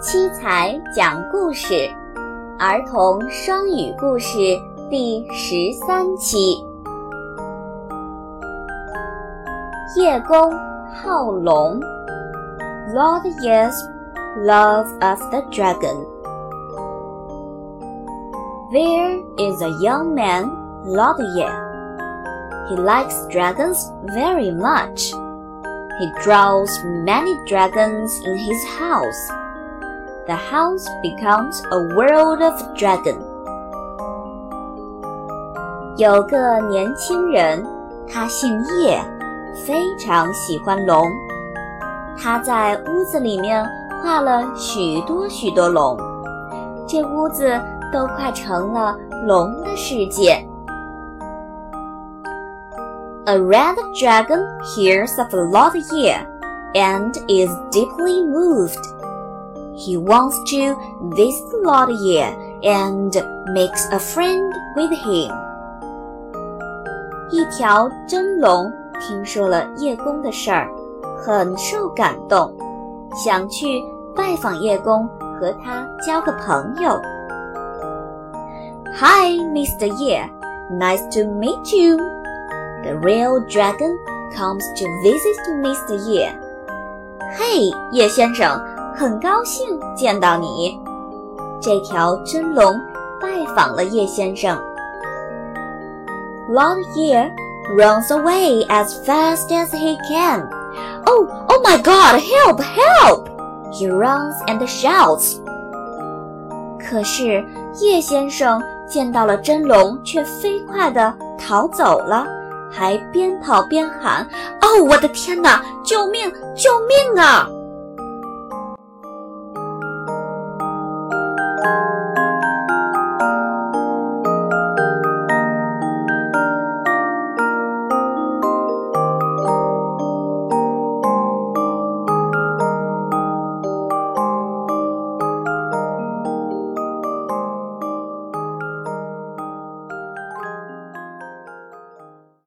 七彩讲故事儿童双语故事第十三期。叶公好龙，Lord Ye's loves of the dragon. There is a young man, Lord Ye. He likes dragons very much. He draws many dragons in his house the house becomes a world of dragon. 有个年轻人，他姓叶，非常喜欢龙。他在屋子里面画了许多许多龙，这屋子都快成了龙的世界。A red dragon hears of Lord Ye and is deeply moved. He wants to visit Lord Ye and makes a friend with him. 一条真龙听说了叶公的事儿，很受感动，想去拜访叶公，和他交个朋友。Hi, Mr. Ye. Nice to meet you. The real dragon comes to visit Mr. Ye. 嘿，叶先生。 很高兴见到你。这条真龙拜访了叶先生。Lord Ye runs away as fast as he can. Oh, oh my God! Help, help! He runs and shouts. 可是叶先生见到了真龙，却飞快地逃走了，还边跑边喊：“哦，我的天哪！救命！救命啊！” Thank you.